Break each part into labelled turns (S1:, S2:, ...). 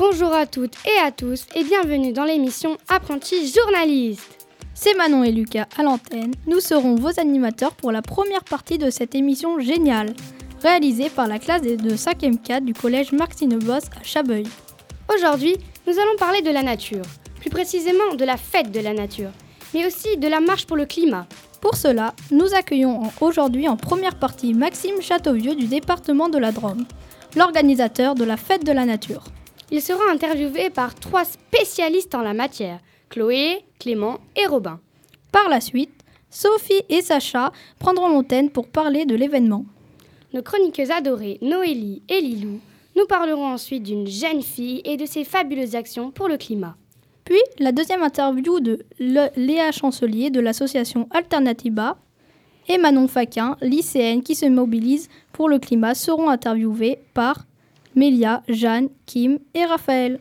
S1: Bonjour à toutes et à tous et bienvenue dans l'émission Apprenti journaliste.
S2: C'est Manon et Lucas à l'antenne. Nous serons vos animateurs pour la première partie de cette émission géniale, réalisée par la classe de 5e 4 du collège Martine Boss à Chabeuil.
S1: Aujourd'hui, nous allons parler de la nature, plus précisément de la fête de la nature, mais aussi de la marche pour le climat.
S2: Pour cela, nous accueillons aujourd'hui en première partie Maxime Châteauvieux du département de la Drôme, l'organisateur de la fête de la nature.
S1: Il sera interviewé par trois spécialistes en la matière, Chloé, Clément et Robin.
S2: Par la suite, Sophie et Sacha prendront l'antenne pour parler de l'événement.
S1: Nos chroniqueuses adorées, Noélie et Lilou, nous parlerons ensuite d'une jeune fille et de ses fabuleuses actions pour le climat.
S2: Puis, la deuxième interview de Léa Chancelier de l'association Alternativa et Manon Faquin, lycéenne qui se mobilise pour le climat, seront interviewées par Mélia, Jeanne, Kim et Raphaël.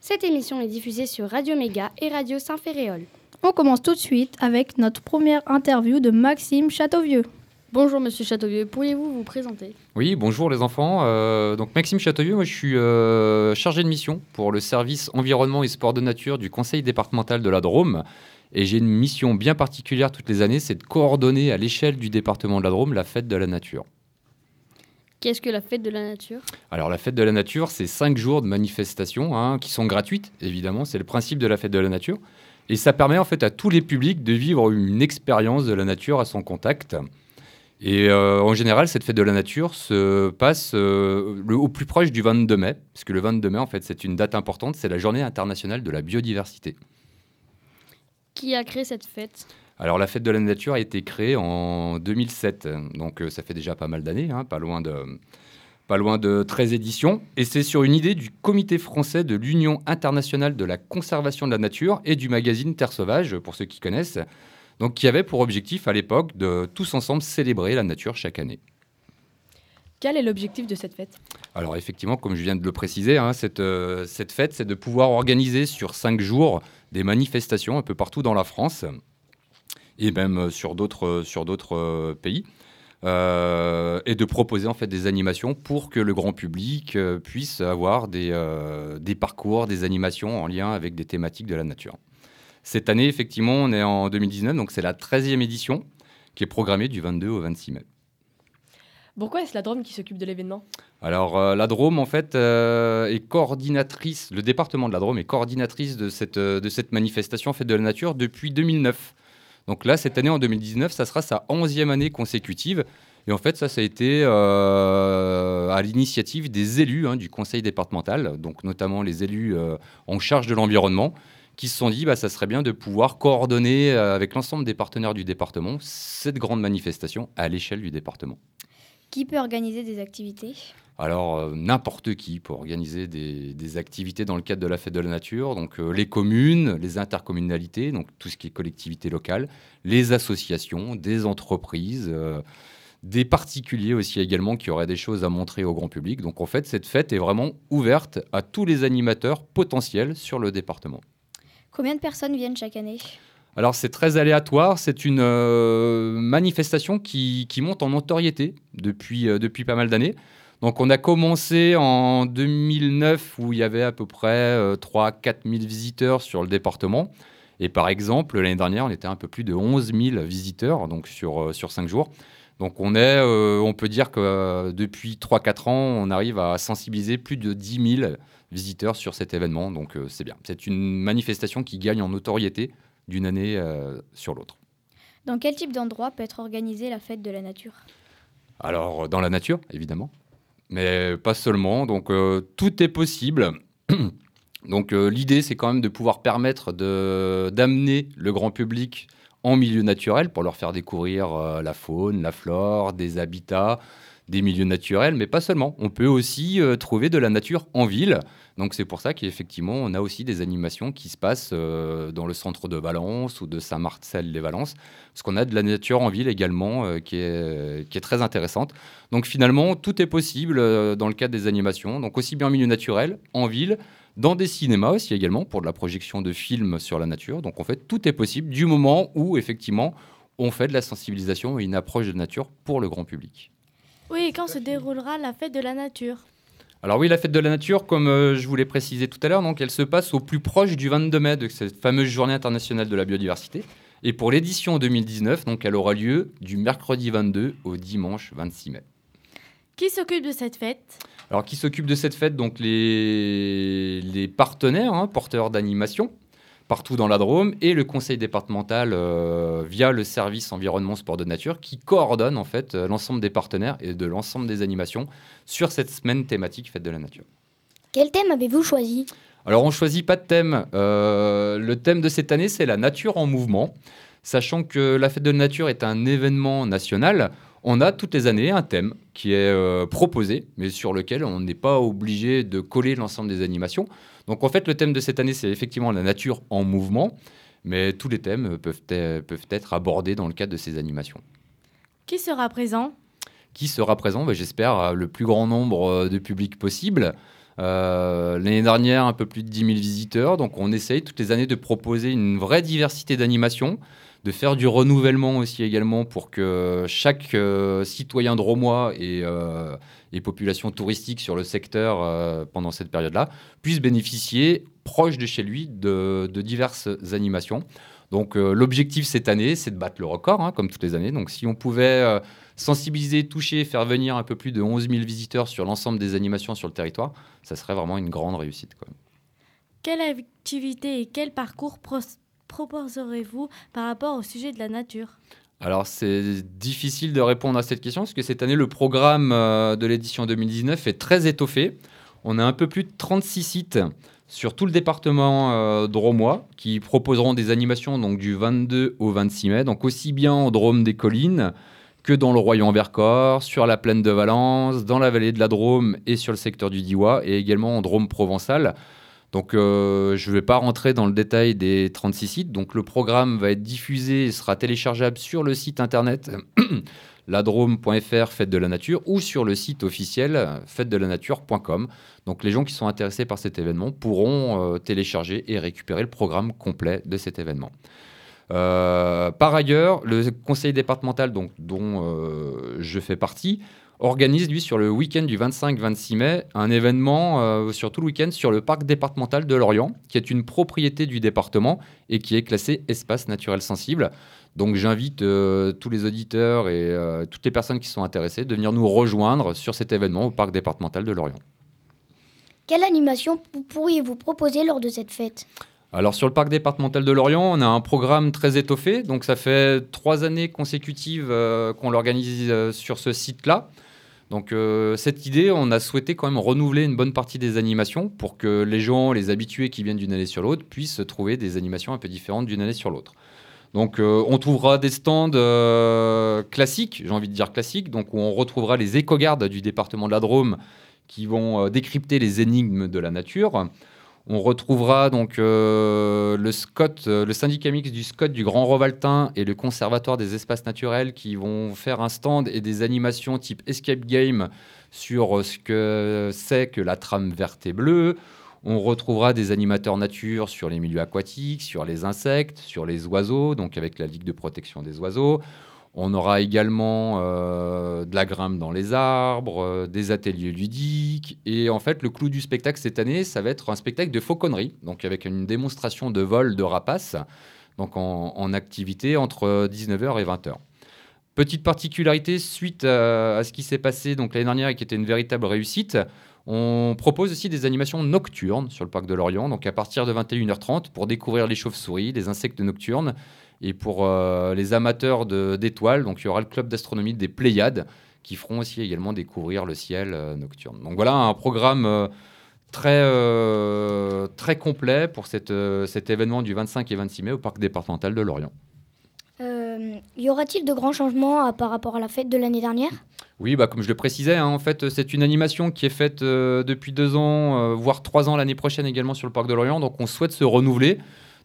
S1: Cette émission est diffusée sur Radio Méga et Radio Saint-Féréol.
S2: On commence tout de suite avec notre première interview de Maxime Châteauvieux.
S3: Bonjour Monsieur Châteauvieux, pourriez-vous vous présenter?
S4: Oui, bonjour les enfants. Euh, donc Maxime Châteauvieux, moi je suis euh, chargé de mission pour le service environnement et sport de nature du conseil départemental de la Drôme. Et j'ai une mission bien particulière toutes les années, c'est de coordonner à l'échelle du département de la Drôme la fête de la nature.
S3: Qu'est-ce que la fête de la nature?
S4: Alors la fête de la nature, c'est cinq jours de manifestations hein, qui sont gratuites, évidemment, c'est le principe de la fête de la nature. Et ça permet en fait à tous les publics de vivre une expérience de la nature à son contact. Et euh, en général, cette fête de la nature se passe euh, le, au plus proche du 22 mai, parce que le 22 mai, en fait, c'est une date importante, c'est la journée internationale de la biodiversité.
S3: Qui a créé cette fête?
S4: Alors, la fête de la nature a été créée en 2007, donc euh, ça fait déjà pas mal d'années, hein, pas loin de pas loin de 13 éditions, et c'est sur une idée du Comité français de l'Union internationale de la conservation de la nature et du magazine Terre sauvage, pour ceux qui connaissent, donc qui avait pour objectif à l'époque de tous ensemble célébrer la nature chaque année.
S3: Quel est l'objectif de cette fête?
S4: Alors effectivement, comme je viens de le préciser, hein, cette, euh, cette fête, c'est de pouvoir organiser sur cinq jours des manifestations un peu partout dans la France et même sur d'autres sur d'autres euh, pays. Euh, et de proposer en fait des animations pour que le grand public euh, puisse avoir des, euh, des parcours, des animations en lien avec des thématiques de la nature. Cette année, effectivement, on est en 2019, donc c'est la 13e édition qui est programmée du 22 au 26 mai.
S3: Pourquoi est-ce la Drôme qui s'occupe de l'événement?
S4: Alors, euh, la Drôme, en fait, euh, est coordinatrice, le département de la Drôme est coordinatrice de cette, euh, de cette manifestation Fête de la Nature depuis 2009. Donc là, cette année, en 2019, ça sera sa 11e année consécutive. Et en fait, ça, ça a été euh, à l'initiative des élus hein, du conseil départemental, donc notamment les élus euh, en charge de l'environnement, qui se sont dit bah, ça serait bien de pouvoir coordonner euh, avec l'ensemble des partenaires du département cette grande manifestation à l'échelle du département.
S5: Qui peut organiser des activités
S4: Alors, euh, n'importe qui peut organiser des, des activités dans le cadre de la fête de la nature. Donc, euh, les communes, les intercommunalités, donc tout ce qui est collectivité locale, les associations, des entreprises, euh, des particuliers aussi également qui auraient des choses à montrer au grand public. Donc, en fait, cette fête est vraiment ouverte à tous les animateurs potentiels sur le département.
S5: Combien de personnes viennent chaque année?
S4: Alors c'est très aléatoire, c'est une euh, manifestation qui, monte en notoriété depuis, euh, depuis pas mal d'années. Donc on a commencé en 2009 où il y avait à peu près 3-4 000 visiteurs sur le département. Et par exemple, l'année dernière, on était un peu plus de 11 000 visiteurs donc sur, euh, sur 5 jours. Donc on, est, euh, on peut dire que euh, depuis 3-4 ans, on arrive à sensibiliser plus de 10 000 visiteurs sur cet événement. Donc euh, c'est bien. C'est une manifestation qui gagne en notoriété d'une année euh, sur l'autre.
S5: Dans quel type d'endroit peut être organisée la fête de la nature?
S4: Alors, dans la nature, évidemment, mais pas seulement. Donc, euh, tout est possible. Donc, euh, l'idée, c'est quand même de pouvoir permettre d'amener le grand public en milieu naturel pour leur faire découvrir euh, la faune, la flore, des habitats, des milieux naturels, mais pas seulement. On peut aussi euh, trouver de la nature en ville. Donc, c'est pour ça qu'effectivement, on a aussi des animations qui se passent euh, dans le centre de Valence ou de Saint-Marcel-les-Valences, parce qu'on a de la nature en ville également euh, qui, est, qui est très intéressante. Donc finalement, tout est possible dans le cadre des animations, donc aussi bien en milieu naturel, en ville, dans des cinémas aussi également, pour de la projection de films sur la nature. Donc en fait, tout est possible du moment où effectivement on fait de la sensibilisation et une approche de nature pour le grand public.
S6: Oui, et quand se déroulera la fête de la nature
S4: Alors oui, la fête de la nature, comme euh, je vous l'ai précisé tout à l'heure, donc elle se passe au plus proche du 22 mai de cette fameuse journée internationale de la biodiversité. Et pour l'édition 2019, donc elle aura lieu du mercredi 22 au dimanche 26 mai.
S6: Qui s'occupe de cette fête?
S4: Alors qui s'occupe de cette fête? Donc les, les partenaires, hein, porteurs d'animation, partout dans la Drôme, et le conseil départemental euh, via le service environnement sport de nature qui coordonne en fait euh, l'ensemble des partenaires et de l'ensemble des animations sur cette semaine thématique fête de la nature.
S5: Quel thème avez-vous choisi?
S4: Alors on choisit pas de thème. Euh, le thème de cette année c'est la nature en mouvement. Sachant que la fête de la nature est un événement national, on a toutes les années un thème qui est euh, proposé, mais sur lequel on n'est pas obligé de coller l'ensemble des animations. Donc en fait, le thème de cette année, c'est effectivement la nature en mouvement, mais tous les thèmes peuvent, peuvent être abordés dans le cadre de ces animations.
S6: Qui sera présent?
S4: Qui sera présent? Ben, J'espère le plus grand nombre euh, de public possible. Euh, L'année dernière, un peu plus de 10 000 visiteurs. Donc on essaye toutes les années de proposer une vraie diversité d'animations, de faire du renouvellement aussi également pour que chaque euh, citoyen dromois et, euh, et population touristique sur le secteur euh, pendant cette période-là puisse bénéficier proche de chez lui de, de diverses animations. Donc euh, l'objectif cette année, c'est de battre le record, hein, comme toutes les années. Donc si on pouvait euh, sensibiliser, toucher, faire venir un peu plus de 11 000 visiteurs sur l'ensemble des animations sur le territoire, ça serait vraiment une grande réussite. Quoi.
S6: Quelle activité et quel parcours proposerez-vous par rapport au sujet de la nature?
S4: Alors c'est difficile de répondre à cette question parce que cette année le programme euh, de l'édition 2019 est très étoffé. On a un peu plus de 36 sites sur tout le département euh, qui proposeront des animations donc du 22 au 26 mai, donc aussi bien en Drôme des collines que dans le Royan Vercors, sur la plaine de Valence, dans la vallée de la Drôme et sur le secteur du Diois et également en Drôme provençal. Donc euh, je ne vais pas rentrer dans le détail des 36 sites. Donc le programme va être diffusé et sera téléchargeable sur le site internet ladrome.fr Fête de la Nature ou sur le site officiel fête-de-la-nature.com. Donc les gens qui sont intéressés par cet événement pourront euh, télécharger et récupérer le programme complet de cet événement. Euh, par ailleurs, le conseil départemental dont je fais partie organise, lui, sur le week-end du 25-26 mai, un événement euh, sur tout le week-end sur le parc départemental de Lorient, qui est une propriété du département et qui est classé espace naturel sensible. Donc j'invite euh, tous les auditeurs et euh, toutes les personnes qui sont intéressées de venir nous rejoindre sur cet événement au parc départemental de Lorient.
S5: Quelle animation pou- pourriez-vous proposer lors de cette fête?
S4: Alors sur le parc départemental de Lorient, on a un programme très étoffé. Donc ça fait trois années consécutives euh, qu'on l'organise euh, sur ce site-là. Donc euh, cette idée, on a souhaité quand même renouveler une bonne partie des animations pour que les gens, les habitués qui viennent d'une année sur l'autre, puissent trouver des animations un peu différentes d'une année sur l'autre. Donc on trouvera des stands classiques, j'ai envie de dire classiques, donc où on retrouvera les éco-gardes du département de la Drôme qui vont décrypter les énigmes de la nature. On retrouvera donc euh, euh, le syndicat mixte du SCOT du Grand Rovaltin et le Conservatoire des espaces naturels qui vont faire un stand et des animations type escape game sur euh, ce que c'est que la trame verte et bleue. On retrouvera des animateurs nature sur les milieux aquatiques, sur les insectes, sur les oiseaux, donc avec la Ligue de protection des oiseaux. On aura également euh, de la grimpe dans les arbres, euh, des ateliers ludiques. Et en fait, le clou du spectacle cette année, ça va être un spectacle de fauconnerie, donc avec une démonstration de vol de rapaces, donc en, activité entre 19h et 20h. Petite particularité, suite à, à ce qui s'est passé l'année dernière et qui était une véritable réussite, on propose aussi des animations nocturnes sur le parc de Lorient, donc à partir de 21h30 pour découvrir les chauves-souris, les insectes nocturnes. Et pour euh, les amateurs d'étoiles, il y aura le club d'astronomie des Pléiades qui feront aussi également découvrir le ciel euh, nocturne. Donc voilà un programme euh, très, complet pour cet événement du 25 et 26 mai au parc départemental de Lorient.
S5: Euh, Y aura-t-il de grands changements à- par rapport à la fête de l'année dernière?
S4: Oui, bah, comme je le précisais, hein, en fait, c'est une animation qui est faite euh, depuis deux ans, euh, voire trois ans l'année prochaine également sur le parc de Lorient. Donc, on souhaite se renouveler.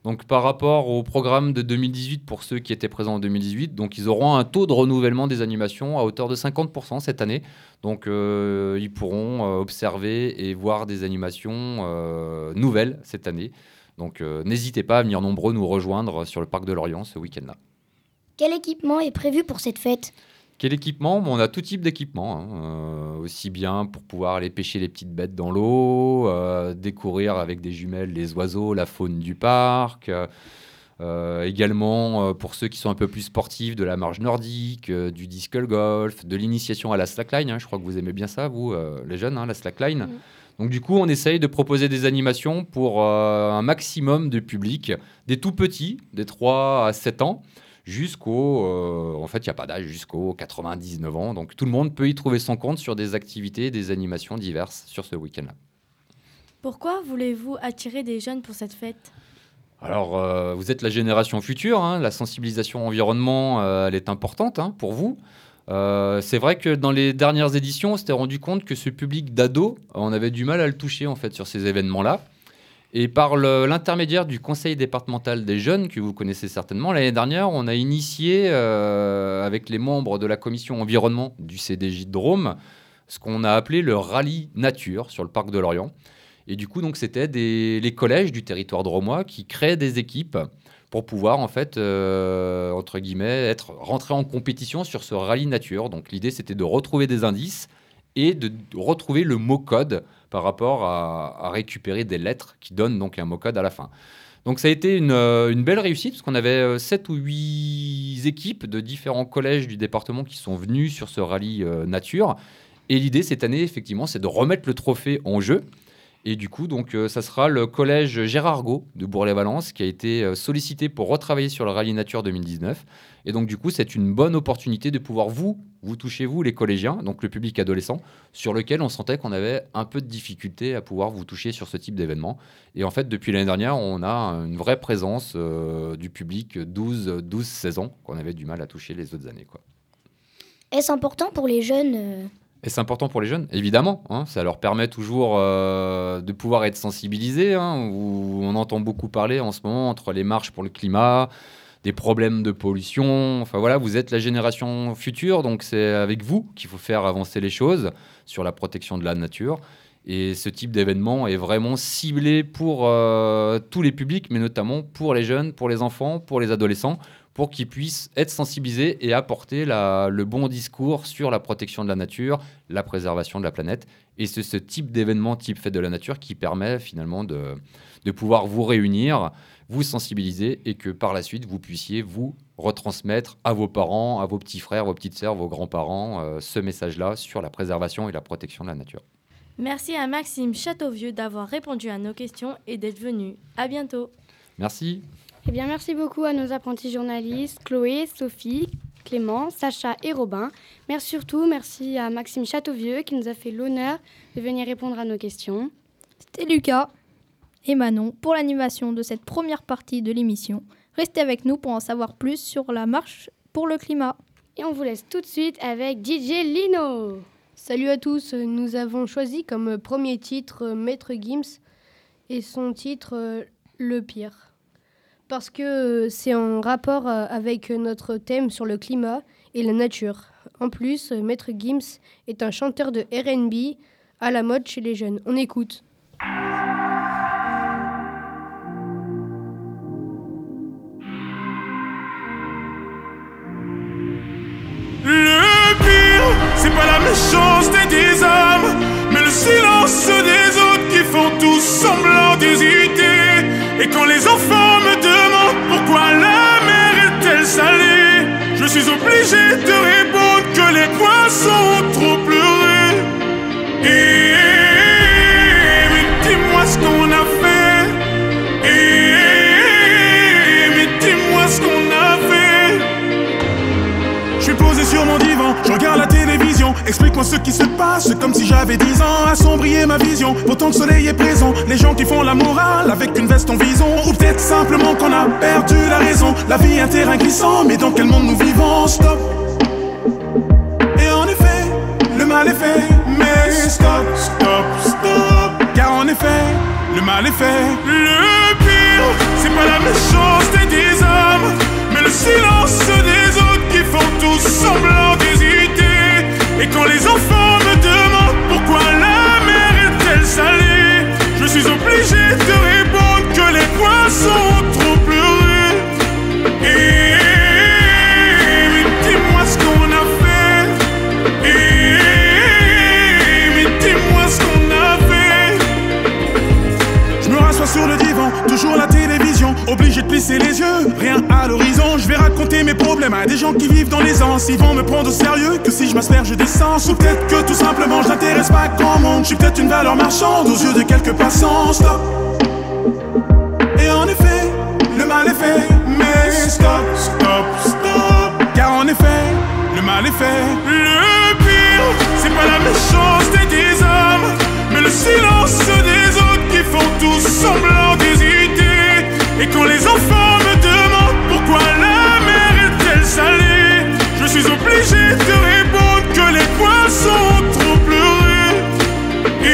S4: Donc, par rapport au programme de 2018 pour ceux qui étaient présents en 2018, donc ils auront un taux de renouvellement des animations à hauteur de 50% cette année. Donc, euh, ils pourront euh, observer et voir des animations euh, nouvelles cette année. Donc, euh, n'hésitez pas à venir nombreux nous rejoindre sur le parc de Lorient ce week-end-là.
S5: Quel équipement est prévu pour cette fête?
S4: Quel équipement? On a tout type d'équipement, hein, euh, aussi bien pour pouvoir aller pêcher les petites bêtes dans l'eau, euh, découvrir avec des jumelles les oiseaux, la faune du parc. euh, également pour ceux qui sont un peu plus sportifs, de la marge nordique, du disc golf, de l'initiation à la slackline. hein. je crois que vous aimez bien ça, vous, les jeunes, hein, la slackline. Donc du coup, on essaye de proposer des animations pour un maximum de public, des tout petits, des 3 à 7 ans, jusqu'au... euh, en fait, il n'y a pas d'âge, jusqu'aux 99 ans. Donc tout le monde peut y trouver son compte sur des activités, des animations diverses sur ce week-end-là.
S6: Pourquoi voulez-vous attirer des jeunes pour cette fête?
S4: Alors, euh, vous êtes la génération future, hein, la sensibilisation environnement, euh, elle est importante hein, pour vous. Euh, c'est vrai que dans les dernières éditions, on s'était rendu compte que ce public d'ados, on avait du mal à le toucher en fait sur ces événements-là. Et par l'intermédiaire du conseil départemental des jeunes, que vous connaissez certainement, l'année dernière, on a initié euh, avec les membres de la commission environnement du CDJ de Drôme ce qu'on a appelé le rallye nature sur le parc de Lorient. Et du coup, c'était les collèges du territoire dromois qui créaient des équipes pour pouvoir, en fait, euh, entre guillemets, être rentrés en compétition sur ce rallye nature. Donc, l'idée, c'était de retrouver des indices et de retrouver le mot-code par rapport à, récupérer des lettres qui donnent donc un mot-code à la fin. Donc, ça a été une, euh, belle réussite parce qu'on avait 7 ou 8 équipes de différents collèges du département qui sont venus sur ce rallye euh, nature. Et l'idée cette année, effectivement, c'est de remettre le trophée en jeu. Et du coup, donc, euh, ça sera le collège Gérard Gau de Bourg-les-Valence qui a été euh, sollicité pour retravailler sur le rallye nature 2019. Et donc, du coup, c'est une bonne opportunité de pouvoir vous, vous toucher, vous, les collégiens, donc le public adolescent, sur lequel on sentait qu'on avait un peu de difficulté à pouvoir vous toucher sur ce type d'événement. Et en fait, depuis l'année dernière, on a une vraie présence euh, du public 12-16 ans qu'on avait du mal à toucher les autres années. Quoi.
S5: Est-ce important pour les jeunes euh,
S4: Et c'est important pour les jeunes, évidemment. hein. ça leur permet toujours euh, de pouvoir être sensibilisés. hein, où on entend beaucoup parler en ce moment entre les marches pour le climat, des problèmes de pollution. Enfin voilà, vous êtes la génération future, donc c'est avec vous qu'il faut faire avancer les choses sur la protection de la nature. Et ce type d'événement est vraiment ciblé pour euh, tous les publics, mais notamment pour les jeunes, pour les enfants, pour les adolescents, pour qu'ils puissent être sensibilisés et apporter la- le bon discours sur la protection de la nature, la préservation de la planète. Et c'est ce type d'événement, type fête de la nature, qui permet finalement de, de pouvoir vous réunir, vous sensibiliser et que par la suite, vous puissiez vous retransmettre à vos parents, à vos petits frères, vos petites sœurs, vos grands-parents, euh, ce message-là sur la préservation et la protection de la nature.
S6: Merci à Maxime Châteauvieux d'avoir répondu à nos questions et d'être venu. À bientôt.
S4: Merci.
S1: Eh bien, merci beaucoup à nos apprentis journalistes, Chloé, Sophie, Clément, Sacha et Robin. Merci surtout, merci à Maxime Châteauvieux qui nous a fait l'honneur de venir répondre à nos questions.
S2: C'était Lucas et Manon pour l'animation de cette première partie de l'émission. Restez avec nous pour en savoir plus sur la marche pour le climat.
S1: Et on vous laisse tout de suite avec DJ Lino.
S7: Salut à tous, nous avons choisi comme premier titre Maître Gims et son titre euh, Le pire. Parce que euh, c'est en rapport euh, avec notre thème sur le climat et la nature. En plus, euh, Maître Gims est un chanteur de RB à la mode chez les jeunes. On écoute.
S8: Le pire, c'est pas la des ce qui se passe, comme si j'avais 10 ans. Assombrir ma vision, pourtant le soleil est présent. Les gens qui font la morale avec une veste en vison. Ou peut-être simplement qu'on a perdu la raison. La vie est un terrain glissant, mais dans quel monde nous vivons? Stop. Et en effet, le mal est fait. Mais stop, stop, stop. Car en effet, le mal est fait. Le pire, c'est pas la méchanceté des hommes, mais le silence des autres qui font tous semblant. Et quand les enfants me demandent pourquoi la mer est-elle salée, je suis obligé de répondre que les poissons trop à des gens qui vivent dans l'aisance. Ils vont me prendre au sérieux que si je m'asperge d'essence. Ou peut-être que tout simplement je n'intéresse pas grand monde. Je suis peut-être une valeur marchande aux yeux de quelques passants. Stop. Et en effet, le mal est fait. Mais stop, stop, stop. Car en effet, le mal est fait. Le pire, c'est pas la méchanceté des hommes, mais le silence des autres qui font tous semblant d'hésiter. Et quand les enfants suis obligé de répondre que les poissons ont trop pleuré. Et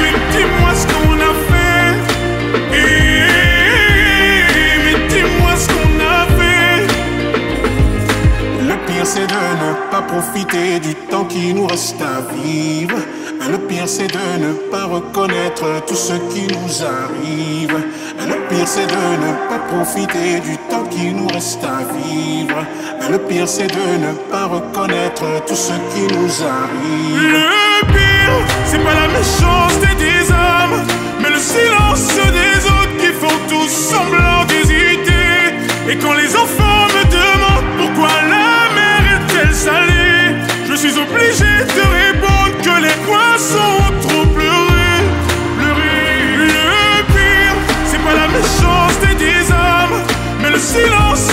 S8: mais dis-moi ce qu'on a fait. Mais dis-moi ce qu'on a fait. Le pire c'est de ne pas profiter du temps qui nous reste à vivre. C'est de ne pas reconnaître tout ce qui nous arrive. Le pire c'est de ne pas profiter du temps qui nous reste à vivre. Le pire c'est de ne pas reconnaître tout ce qui nous arrive. Le pire, c'est pas la méchanceté des hommes, mais le silence des autres qui font tous semblant d'hésiter. Et quand les enfants me demandent pourquoi la mer est-elle salée, je suis obligé de poissons trop pleuré. Pleuré. Le pire, c'est pas la méchanceté des hommes, mais le silence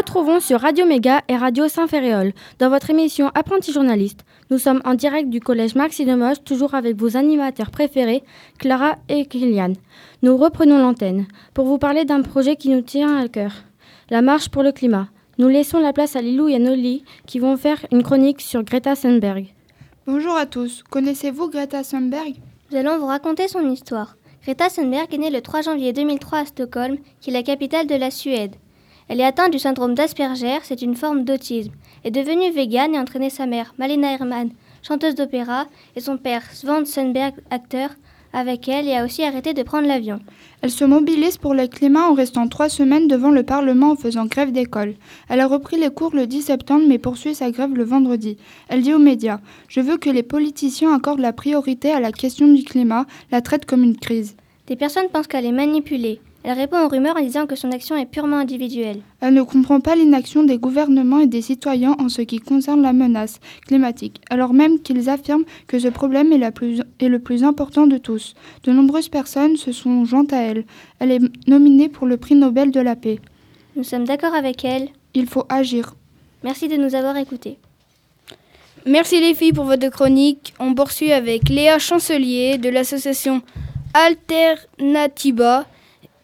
S1: retrouvons sur Radio Méga et Radio Saint-Ferréol dans votre émission Apprenti journaliste. Nous sommes en direct du collège Maxi de Moche, toujours avec vos animateurs préférés, Clara et Kylian. Nous reprenons l'antenne pour vous parler d'un projet qui nous tient à cœur, la marche pour le climat. Nous laissons la place à Lilou et à Noli qui vont faire une chronique sur Greta Thunberg.
S9: Bonjour à tous. Connaissez-vous Greta Thunberg?
S10: Nous allons vous raconter son histoire. Greta Thunberg est née le 3 janvier 2003 à Stockholm, qui est la capitale de la Suède. Elle est atteinte du syndrome d'Asperger, c'est une forme d'autisme. Est devenue végane et a entraîné sa mère, Malena Herman, chanteuse d'opéra, et son père, Svan Thunberg, acteur, avec elle et a aussi arrêté de prendre l'avion.
S9: Elle se mobilise pour le climat en restant trois semaines devant le Parlement en faisant grève d'école. Elle a repris les cours le 10 septembre mais poursuit sa grève le vendredi. Elle dit aux médias Je veux que les politiciens accordent la priorité à la question du climat, la traitent comme une crise.
S10: Des personnes pensent qu'elle est manipulée. Elle répond aux rumeurs en disant que son action est purement individuelle.
S9: Elle ne comprend pas l'inaction des gouvernements et des citoyens en ce qui concerne la menace climatique, alors même qu'ils affirment que ce problème est, la plus- est le plus important de tous. De nombreuses personnes se sont jointes à elle. Elle est nominée pour le prix Nobel de la paix.
S10: Nous sommes d'accord avec elle.
S9: Il faut agir.
S10: Merci de nous avoir écoutés.
S11: Merci les filles pour votre chronique. On poursuit avec Léa Chancelier de l'association Alternativa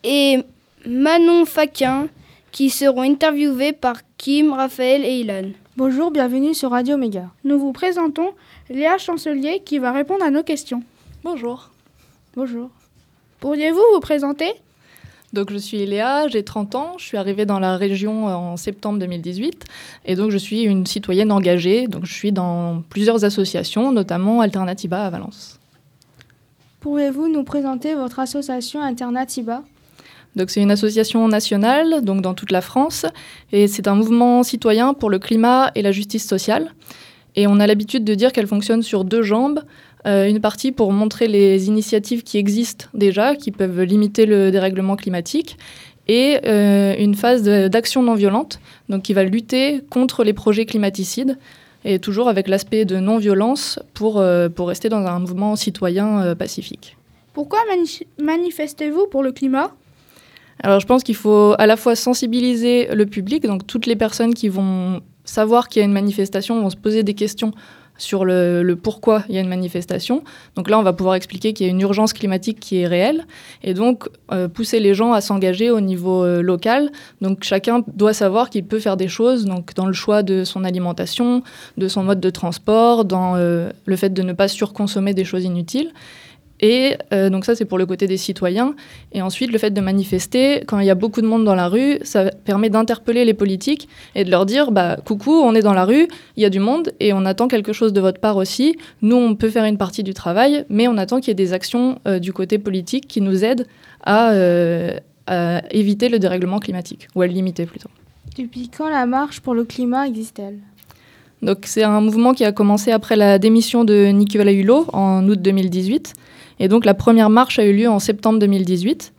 S11: et Manon Faquin qui seront interviewés par Kim, Raphaël et Ilan.
S12: Bonjour, bienvenue sur Radio Méga.
S13: Nous vous présentons Léa Chancelier qui va répondre à nos questions.
S14: Bonjour.
S13: Bonjour. Pourriez-vous vous présenter?
S14: Donc je suis Léa, j'ai 30 ans, je suis arrivée dans la région en septembre 2018 et donc je suis une citoyenne engagée, donc je suis dans plusieurs associations, notamment Alternativa à Valence.
S12: Pourriez-vous nous présenter votre association Alternativa
S14: Donc c'est une association nationale, donc dans toute la France, et c'est un mouvement citoyen pour le climat et la justice sociale. Et on a l'habitude de dire qu'elle fonctionne sur deux jambes. Euh, une partie pour montrer les initiatives qui existent déjà, qui peuvent limiter le dérèglement climatique, et euh, une phase d'action non violente, donc qui va lutter contre les projets climaticides, et toujours avec l'aspect de non-violence pour, euh, pour rester dans un mouvement citoyen pacifique.
S13: Pourquoi mani- manifestez-vous pour le climat?
S14: Alors je pense qu'il faut à la fois sensibiliser le public, donc toutes les personnes qui vont savoir qu'il y a une manifestation vont se poser des questions sur le, pourquoi il y a une manifestation. Donc là, on va pouvoir expliquer qu'il y a une urgence climatique qui est réelle et donc euh, pousser les gens à s'engager au niveau euh, local. Donc chacun doit savoir qu'il peut faire des choses donc dans le choix de son alimentation, de son mode de transport, dans euh, le fait de ne pas surconsommer des choses inutiles. Et euh, donc ça, c'est pour le côté des citoyens. Et ensuite, le fait de manifester, quand il y a beaucoup de monde dans la rue, ça permet d'interpeller les politiques et de leur dire, bah, coucou, on est dans la rue, il y a du monde et on attend quelque chose de votre part aussi. Nous, on peut faire une partie du travail, mais on attend qu'il y ait des actions euh, du côté politique qui nous aident à, euh, à, éviter le dérèglement climatique, ou à le limiter plutôt.
S12: Depuis quand la marche pour le climat existe-t-elle?
S14: Donc c'est un mouvement qui a commencé après la démission de Nicolas Hulot en août 2018. Et donc la première marche a eu lieu en septembre 2018.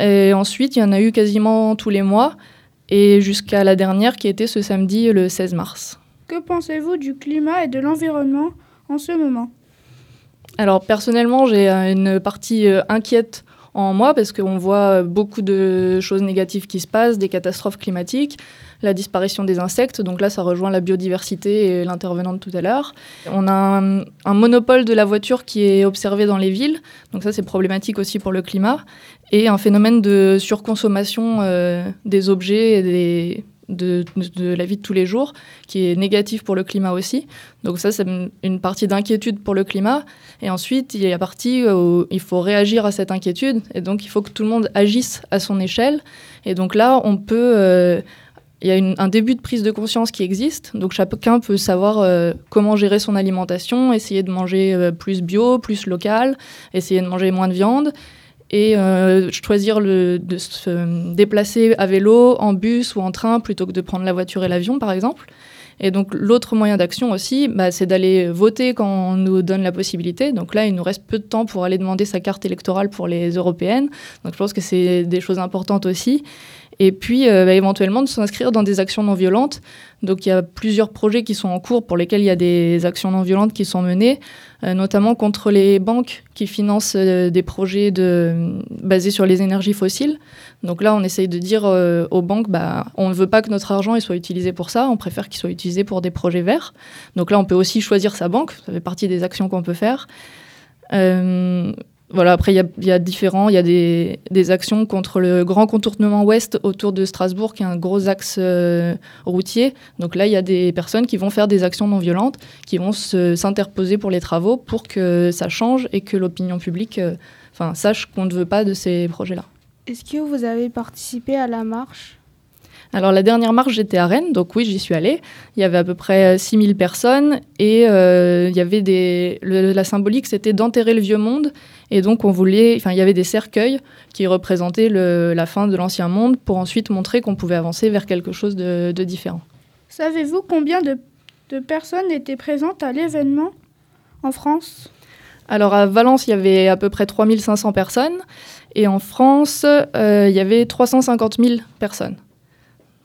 S14: Et ensuite, il y en a eu quasiment tous les mois, et jusqu'à la dernière qui était ce samedi le 16 mars.
S13: Que pensez-vous du climat et de l'environnement en ce moment?
S14: Alors personnellement, j'ai une partie inquiète en moi parce qu'on voit beaucoup de choses négatives qui se passent, des catastrophes climatiques, la disparition des insectes. Donc là, ça rejoint la biodiversité et l'intervenante tout à l'heure. On a un, un, monopole de la voiture qui est observé dans les villes. Donc ça, c'est problématique aussi pour le climat. Et un phénomène de surconsommation euh, des objets et des, de, la vie de tous les jours, qui est négatif pour le climat aussi. Donc ça, c'est une partie d'inquiétude pour le climat. Et ensuite, il y a la partie où il faut réagir à cette inquiétude. Et donc, il faut que tout le monde agisse à son échelle. Et donc là, on peut... Euh, il y a un début de prise de conscience qui existe. Donc chacun peut savoir euh, comment gérer son alimentation, essayer de manger euh, plus bio, plus local, essayer de manger moins de viande et euh, choisir de se déplacer à vélo, en bus ou en train plutôt que de prendre la voiture et l'avion par exemple. Et donc l'autre moyen d'action aussi, bah, c'est d'aller voter quand on nous donne la possibilité. Donc là, il nous reste peu de temps pour aller demander sa carte électorale pour les européennes. Donc je pense que c'est des choses importantes aussi et puis euh, bah, éventuellement de s'inscrire dans des actions non violentes. Donc il y a plusieurs projets qui sont en cours pour lesquels il y a des actions non violentes qui sont menées, euh, notamment contre les banques qui financent euh, des projets basés sur les énergies fossiles. Donc là, on essaye de dire aux banques, bah, on ne veut pas que notre argent soit utilisé pour ça, on préfère qu'il soit utilisé pour des projets verts. Donc là, on peut aussi choisir sa banque, ça fait partie des actions qu'on peut faire. Voilà, après, il y, a différents. Il y a des, actions contre le grand contournement ouest autour de Strasbourg, qui est un gros axe euh, routier. Donc là, il y a des personnes qui vont faire des actions non violentes, qui vont s'interposer pour les travaux pour que ça change et que l'opinion publique euh, sache qu'on ne veut pas de ces projets-là.
S12: Est-ce que vous avez participé à la marche?
S14: Alors la dernière marche, j'étais à Rennes, donc oui, j'y suis allée. Il y avait à peu près 6000 personnes et euh, il y avait des... Le, la symbolique, c'était d'enterrer le vieux monde. Et donc on voulait... Enfin, il y avait des cercueils qui représentaient le, la fin de l'ancien monde pour ensuite montrer qu'on pouvait avancer vers quelque chose de, de différent.
S13: Savez-vous combien de, de personnes étaient présentes à l'événement en France?
S14: Alors à Valence, il y avait à peu près 3500 personnes et en France, euh, il y avait 350 000 personnes.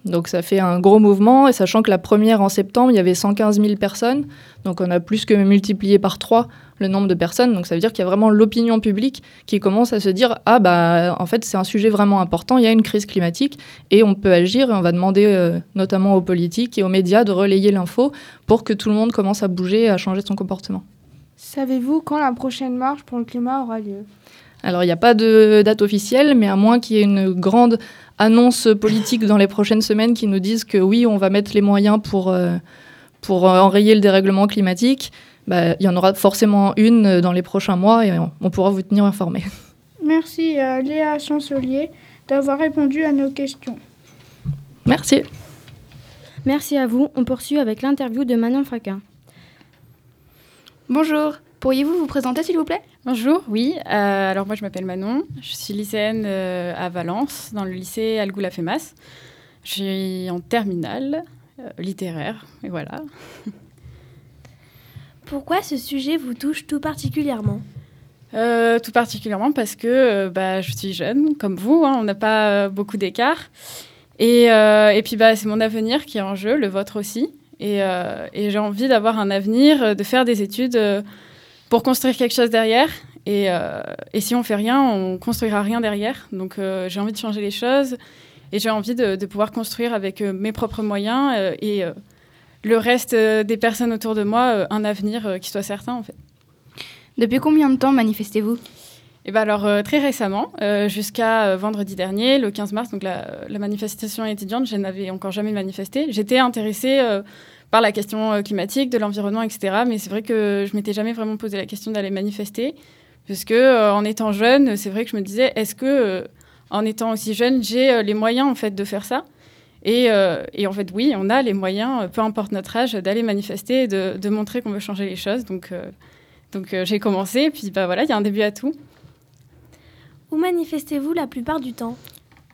S14: Donc ça fait un gros mouvement, et sachant que la première en septembre, il y avait 115 000 personnes, donc on a plus que multiplié par 3 le nombre de personnes, donc ça veut dire qu'il y a vraiment l'opinion publique qui commence à se dire « Ah bah en fait c'est un sujet vraiment important, il y a une crise climatique, et on peut agir, et on va demander euh, notamment aux politiques et aux médias de relayer l'info pour que tout le monde commence à bouger et à changer son comportement. »
S12: Savez-vous quand la prochaine marche pour le climat aura lieu?
S14: Alors, il n'y a pas de date officielle, mais à moins qu'il y ait une grande annonce politique dans les prochaines semaines qui nous disent que oui, on va mettre les moyens pour, euh, pour enrayer le dérèglement climatique, bah, il y en aura forcément une dans les prochains mois et on, on pourra vous tenir informé.
S13: Merci à Léa Chancelier d'avoir répondu à nos questions.
S14: Merci.
S1: Merci à vous. On poursuit avec l'interview de Manon Faquin.
S15: Bonjour. Pourriez-vous vous présenter, s'il vous plaît?
S16: Bonjour, oui. Euh, alors moi, je m'appelle Manon. Je suis lycéenne euh, à Valence, dans le lycée Algoula Femas. Je suis en terminale euh, littéraire, et voilà.
S6: Pourquoi ce sujet vous touche tout particulièrement?
S16: Tout particulièrement parce que bah, je suis jeune, comme vous. Hein, on n'a pas beaucoup d'écart. Et, et, puis, bah, c'est mon avenir qui est en jeu, le vôtre aussi. Et, et j'ai envie d'avoir un avenir, de faire des études pour construire quelque chose derrière. Et, euh, et, si on fait rien, on construira rien derrière. Donc euh, j'ai envie de changer les choses et j'ai envie de, de, pouvoir construire avec euh, mes propres moyens et le reste des personnes autour de moi un avenir qui soit certain en fait.
S15: Depuis combien de temps manifestez-vous?
S16: Eh ben alors très récemment, jusqu'à vendredi dernier, le 15 mars, donc la, la manifestation étudiante, je n'avais encore jamais manifesté. J'étais intéressée par la question climatique, de l'environnement, etc. Mais c'est vrai que je m'étais jamais vraiment posé la question d'aller manifester, parce que en étant jeune, c'est vrai que je me disais, est-ce que en étant aussi jeune, j'ai les moyens en fait de faire ça? Euh, et, en fait, oui, on a les moyens, euh, peu importe notre âge, d'aller manifester et de, montrer qu'on veut changer les choses. Donc, euh, donc j'ai commencé, et puis bah, voilà, il y a un début à tout.
S6: Où manifestez-vous la plupart du temps?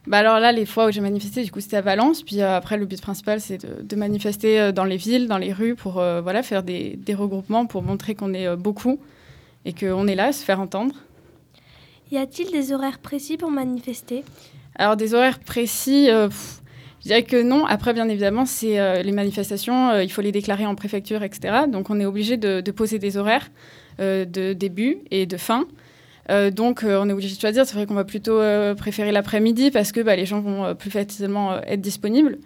S16: Bah alors là, les fois où j'ai manifesté, du coup, c'était à Valence. Puis après, le but principal, c'est de, manifester dans les villes, dans les rues, pour voilà, faire des, des, regroupements, pour montrer qu'on est beaucoup et qu'on est là, se faire entendre.
S6: Y a-t-il des horaires précis pour manifester?
S16: Alors, des horaires précis, je dirais que non. Après, bien évidemment, c'est euh, les manifestations, euh, il faut les déclarer en préfecture, etc. Donc, on est obligé de, poser des horaires euh, de début et de fin. Donc, on est obligé de choisir. C'est vrai qu'on va plutôt préférer l'après-midi parce que bah, les gens vont plus facilement être disponibles.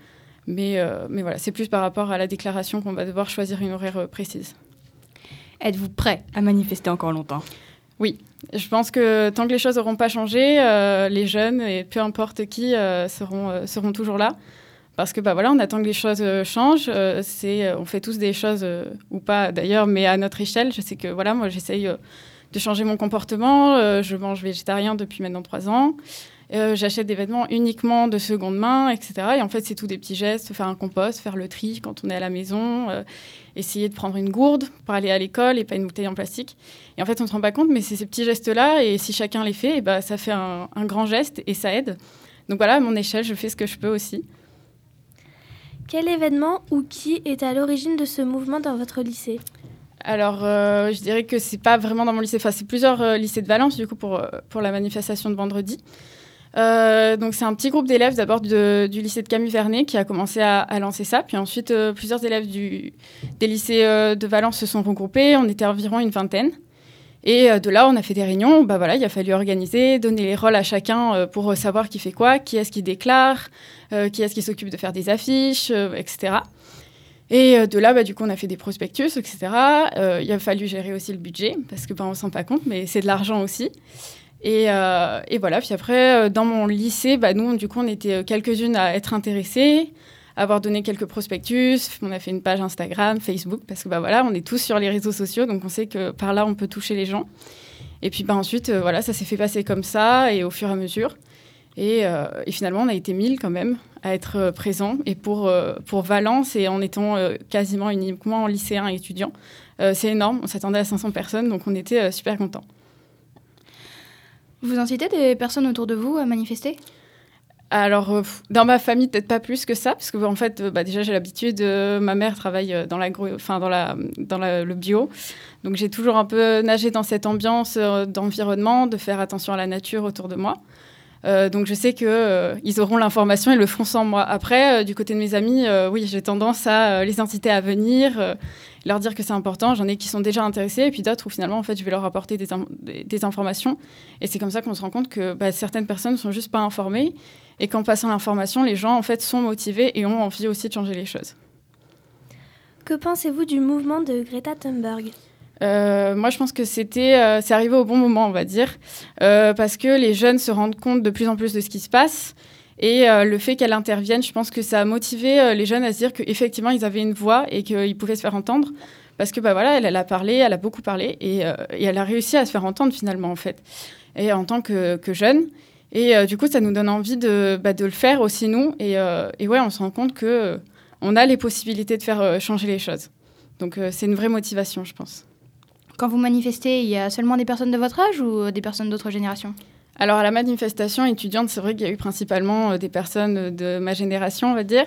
S16: Mais, mais voilà, c'est plus par rapport à la déclaration qu'on va devoir choisir une horaire précise.
S15: Êtes-vous prêt à manifester encore longtemps?
S16: Oui, je pense que tant que les choses n'auront pas changé, euh, les jeunes et peu importe qui euh, seront, euh, seront toujours là. Parce que bah, voilà, on attend que les choses changent. c'est, on fait tous des choses, ou pas d'ailleurs, mais à notre échelle. Je sais que voilà, moi j'essaye de changer mon comportement. je mange végétarien depuis maintenant trois ans. j'achète des vêtements uniquement de seconde main, etc. Et en fait, c'est tous des petits gestes, faire un compost, faire le tri quand on est à la maison, essayer de prendre une gourde pour aller à l'école et pas une bouteille en plastique. Et en fait, on ne se rend pas compte, mais c'est ces petits gestes-là, et si chacun les fait, et bah, ça fait un, grand geste et ça aide. Donc voilà, à mon échelle, je fais ce que je peux aussi.
S6: Quel événement ou qui est à l'origine de ce mouvement dans votre lycée?
S16: Alors, euh, je dirais que c'est pas vraiment dans mon lycée. Enfin, c'est plusieurs euh, lycées de Valence, du coup, pour, euh, pour la manifestation de vendredi. Donc c'est un petit groupe d'élèves d'abord du lycée de Camille Vernet qui a commencé à, lancer ça. Puis ensuite, plusieurs élèves des lycées de Valence se sont regroupés. On était environ une vingtaine. Et de là, on a fait des réunions. Bah voilà, il a fallu organiser, donner les rôles à chacun pour savoir qui fait quoi, qui est-ce qui déclare, qui est-ce qui s'occupe de faire des affiches, etc. Et de là, bah, du coup, on a fait des prospectus, etc. il a fallu gérer aussi le budget parce que bah, on ne se rend pas compte, mais c'est de l'argent aussi. Euh, et, voilà, puis après, euh, dans mon lycée, bah, nous, du coup, on était euh, quelques-unes à être intéressées, à avoir donné quelques prospectus. On a fait une page Instagram, Facebook, parce que bah, voilà, on est tous sur les réseaux sociaux, donc on sait que par là, on peut toucher les gens. Et puis bah, ensuite, voilà, ça s'est fait passer comme ça, et au fur et à mesure. Et, finalement, on a été mille quand même à être présents. Et pour, pour Valence, et en étant quasiment uniquement lycéens et étudiants, c'est énorme. On s'attendait à 500 personnes, donc on était super contents.
S15: Vous incitez des personnes autour de vous à manifester?
S16: Alors, euh, dans ma famille, peut-être pas plus que ça, parce que en fait, euh, bah, déjà j'ai l'habitude. Euh, ma mère travaille dans enfin dans la, dans le bio, donc j'ai toujours un peu nagé dans cette ambiance d'environnement, de faire attention à la nature autour de moi. Donc je sais que ils auront l'information et le feront sans moi. Après, du côté de mes amis, oui, j'ai tendance à les inciter à venir leur dire que c'est important. J'en ai qui sont déjà intéressés et puis d'autres où finalement, en fait, je vais leur apporter des, des, informations. Et c'est comme ça qu'on se rend compte que bah, certaines personnes ne sont juste pas informées et qu'en passant l'information, les gens, en fait, sont motivés et ont envie aussi de changer les choses.
S6: Que pensez-vous du mouvement de Greta Thunberg?
S16: Euh, moi, je pense que c'était, euh, c'est arrivé au bon moment, on va dire, euh, parce que les jeunes se rendent compte de plus en plus de ce qui se passe. Et le fait qu'elle intervienne, je pense que ça a motivé les jeunes à se dire qu'effectivement, ils avaient une voix et qu'ils pouvaient se faire entendre. Parce que bah, voilà, elle, a parlé, elle a beaucoup parlé et, elle a réussi à se faire entendre finalement, en fait. Et en tant que, jeune. Et du coup, ça nous donne envie de, bah, le faire aussi, nous. Et, et, ouais, on se rend compte que on a les possibilités de faire changer les choses. Donc, c'est une vraie motivation, je pense.
S15: Quand vous manifestez, il y a seulement des personnes de votre âge ou des personnes d'autres générations?
S16: Alors, à la manifestation étudiante, c'est vrai qu'il y a eu principalement euh, des personnes de ma génération, on va dire.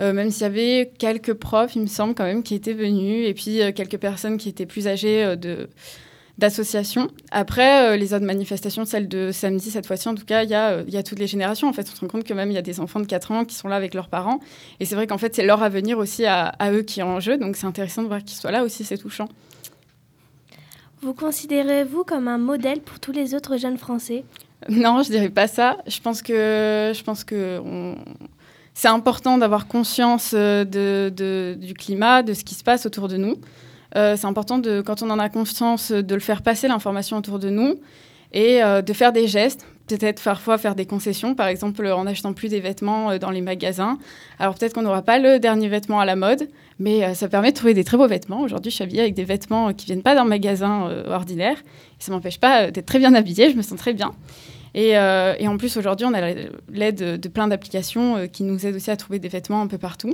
S16: Euh, même s'il y avait quelques profs, il me semble quand même, qui étaient venus, et puis euh, quelques personnes qui étaient plus âgées de d'associations. Après, les autres manifestations, celle de samedi, cette fois-ci, en tout cas, il y, a, toutes les générations. En fait, on se rend compte que même il y a des enfants de 4 ans qui sont là avec leurs parents. Et c'est vrai qu'en fait, c'est leur avenir aussi à, eux qui est en jeu. Donc, c'est intéressant de voir qu'ils soient là aussi, c'est touchant.
S6: Vous considérez-vous comme un modèle pour tous les autres jeunes Français?
S16: Non, je dirais pas ça. Je pense que, je pense que c'est important d'avoir conscience de, du climat, de ce qui se passe autour de nous. c'est important, de, quand on en a conscience, de le faire passer l'information autour de nous et de faire des gestes peut-être parfois faire des concessions, par exemple en n'achetant plus des vêtements euh, dans les magasins. Alors peut-être qu'on n'aura pas le dernier vêtement à la mode, mais euh, ça permet de trouver des très beaux vêtements. Aujourd'hui, je suis habillée avec des vêtements qui viennent pas d'un magasin euh, ordinaire. Et ça m'empêche pas d'être très bien habillée, je me sens très bien. Et, et en plus, aujourd'hui, on a l'aide de plein d'applications qui nous aident aussi à trouver des vêtements un peu partout.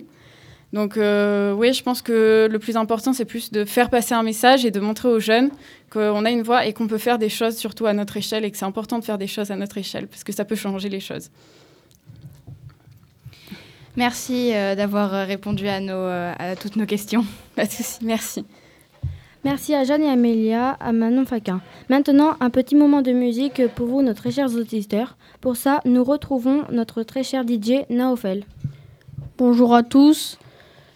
S16: Donc euh, oui, je pense que le plus important, c'est plus de faire passer un message et de montrer aux jeunes qu'on a une voix et qu'on peut faire des choses surtout à notre échelle et que c'est important de faire des choses à notre échelle parce que ça peut changer les choses.
S15: Merci euh, d'avoir euh, répondu à, nos, à toutes nos questions.
S16: Pas de souci, merci.
S1: Merci à Jeanne et Amélia, à Manon Faquin. Maintenant, un petit moment de musique pour vous, nos très chers auditeurs. Pour ça, nous retrouvons notre très cher DJ Naofel.
S17: Bonjour à tous.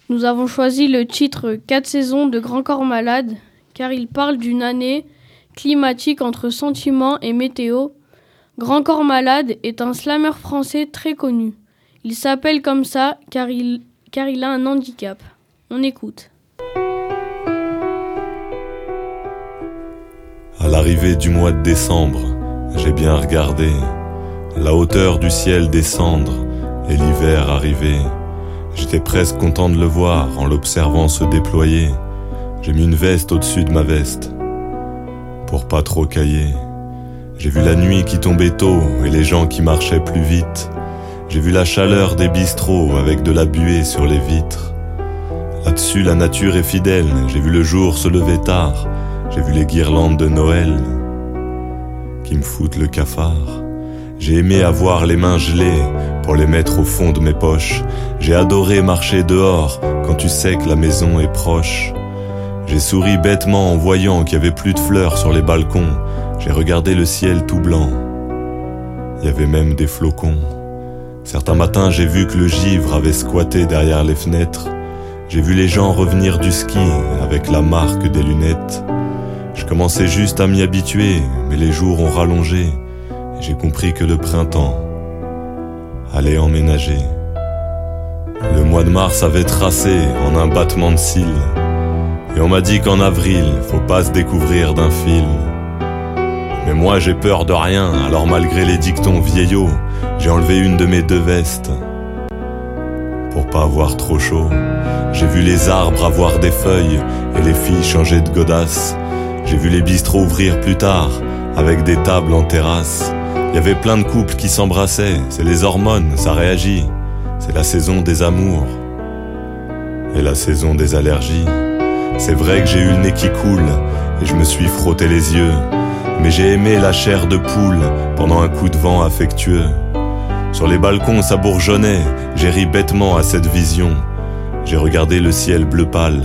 S17: Nous avons choisi le titre 4 saisons de Grand Corps Malade car il parle d'une année climatique entre sentiments et météo. Grand Corps Malade est un slammer français très connu. Il s'appelle comme ça car il, car il a un handicap. On écoute.
S18: À l'arrivée du mois de décembre, j'ai bien regardé la hauteur du ciel descendre et l'hiver arriver. J'étais presque content de le voir en l'observant se déployer. J'ai mis une veste au-dessus de ma veste pour pas trop cailler. J'ai vu la nuit qui tombait tôt et les gens qui marchaient plus vite. J'ai vu la chaleur des bistrots avec de la buée sur les vitres. Là-dessus, la nature est fidèle. J'ai vu le jour se lever tard. J'ai vu les guirlandes de Noël qui me foutent le cafard. J'ai aimé avoir les mains gelées pour les mettre au fond de mes poches. J'ai adoré marcher dehors quand tu sais que la maison est proche. J'ai souri bêtement en voyant qu'il y avait plus de fleurs sur les balcons. J'ai regardé le ciel tout blanc. Il y avait même des flocons. Certains matins, j'ai vu que le givre avait squatté derrière les fenêtres. J'ai vu les gens revenir du ski avec la marque des lunettes. Je commençais juste à m'y habituer, mais les jours ont rallongé j'ai compris que le printemps allait emménager. Le mois de mars avait tracé en un battement de cils. Et on m'a dit qu'en avril, faut pas se découvrir d'un fil. Mais moi j'ai peur de rien, alors malgré les dictons vieillots, j'ai enlevé une de mes deux vestes. Pour pas avoir trop chaud, j'ai vu les arbres avoir des feuilles et les filles changer de godasse. J'ai vu les bistrots ouvrir plus tard, avec des tables en terrasse. Il y avait plein de couples qui s'embrassaient, c'est les hormones, ça réagit. C'est la saison des amours et la saison des allergies. C'est vrai que j'ai eu le nez qui coule et je me suis frotté les yeux. Mais j'ai aimé la chair de poule pendant un coup de vent affectueux. Sur les balcons, ça bourgeonnait, j'ai ri bêtement à cette vision. J'ai regardé le ciel bleu pâle.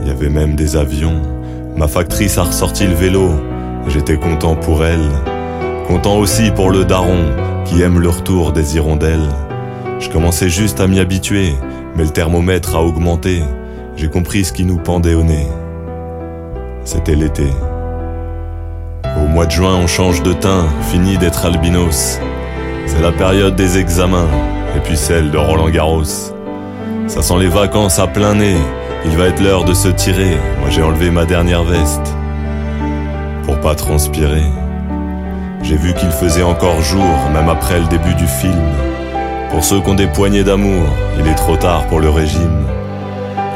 S18: Il y avait même des avions. Ma factrice a ressorti le vélo. J'étais content pour elle. Content aussi pour le daron qui aime le retour des hirondelles. Je commençais juste à m'y habituer, mais le thermomètre a augmenté. J'ai compris ce qui nous pendait au nez. C'était l'été. Au mois de juin, on change de teint, fini d'être albinos. C'est la période des examens, et puis celle de Roland Garros. Ça sent les vacances à plein nez, il va être l'heure de se tirer. Moi j'ai enlevé ma dernière veste. Pour pas transpirer. J'ai vu qu'il faisait encore jour, même après le début du film. Pour ceux qui ont des poignées d'amour, il est trop tard pour le régime.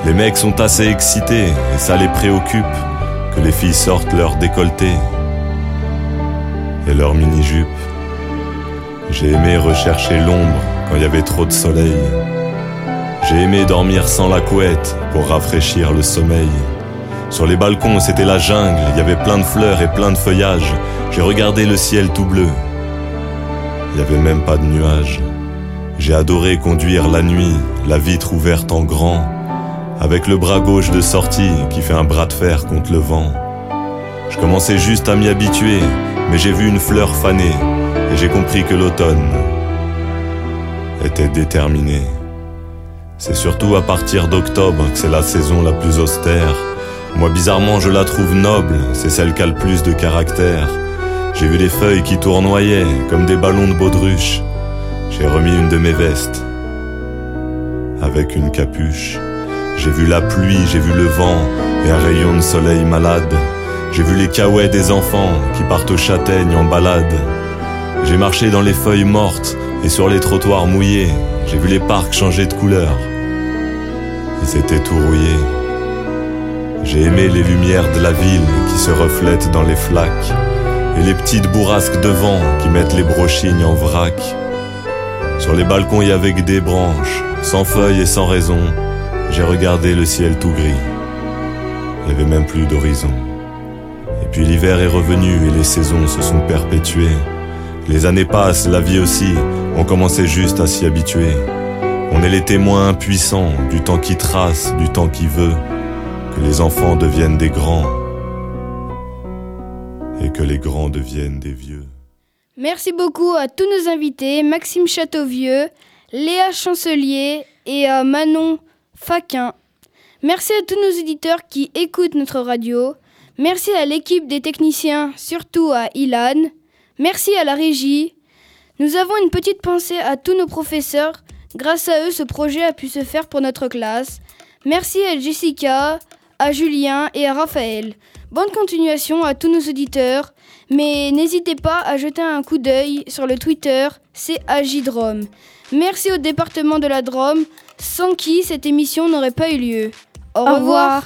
S18: Les mecs sont assez excités et ça les préoccupe que les filles sortent leur décolleté et leur mini-jupe. J'ai aimé rechercher l'ombre quand il y avait trop de soleil. J'ai aimé dormir sans la couette pour rafraîchir le sommeil. Sur les balcons, c'était la jungle, il y avait plein de fleurs et plein de feuillages. J'ai regardé le ciel tout bleu. Il n'y avait même pas de nuages. J'ai adoré conduire la nuit, la vitre ouverte en grand, avec le bras gauche de sortie qui fait un bras de fer contre le vent. Je commençais juste à m'y habituer, mais j'ai vu une fleur fanée et j'ai compris que l'automne était déterminé. C'est surtout à partir d'octobre que c'est la saison la plus austère moi bizarrement je la trouve noble, c'est celle qui a le plus de caractère. J'ai vu les feuilles qui tournoyaient comme des ballons de baudruche. J'ai remis une de mes vestes avec une capuche. J'ai vu la pluie, j'ai vu le vent et un rayon de soleil malade. J'ai vu les caouets des enfants qui partent aux châtaignes en balade. J'ai marché dans les feuilles mortes et sur les trottoirs mouillés. J'ai vu les parcs changer de couleur. Ils étaient tout rouillés. J'ai aimé les lumières de la ville qui se reflètent dans les flaques et les petites bourrasques de vent qui mettent les brochignes en vrac. Sur les balcons, y avait des branches, sans feuilles et sans raison. J'ai regardé le ciel tout gris. Il n'y avait même plus d'horizon. Et puis l'hiver est revenu et les saisons se sont perpétuées. Les années passent, la vie aussi, on commençait juste à s'y habituer. On est les témoins impuissants du temps qui trace, du temps qui veut que les enfants deviennent des grands et que les grands deviennent des vieux.
S11: Merci beaucoup à tous nos invités, Maxime Châteauvieux, Léa Chancelier et à Manon Faquin. Merci à tous nos éditeurs qui écoutent notre radio. Merci à l'équipe des techniciens, surtout à Ilan. Merci à la régie. Nous avons une petite pensée à tous nos professeurs. Grâce à eux, ce projet a pu se faire pour notre classe. Merci à Jessica, à Julien et à Raphaël. Bonne continuation à tous nos auditeurs, mais n'hésitez pas à jeter un coup d'œil sur le Twitter CAJ Merci au département de la Drôme, sans qui cette émission n'aurait pas eu lieu. Au,
S12: Au
S11: revoir.
S12: revoir.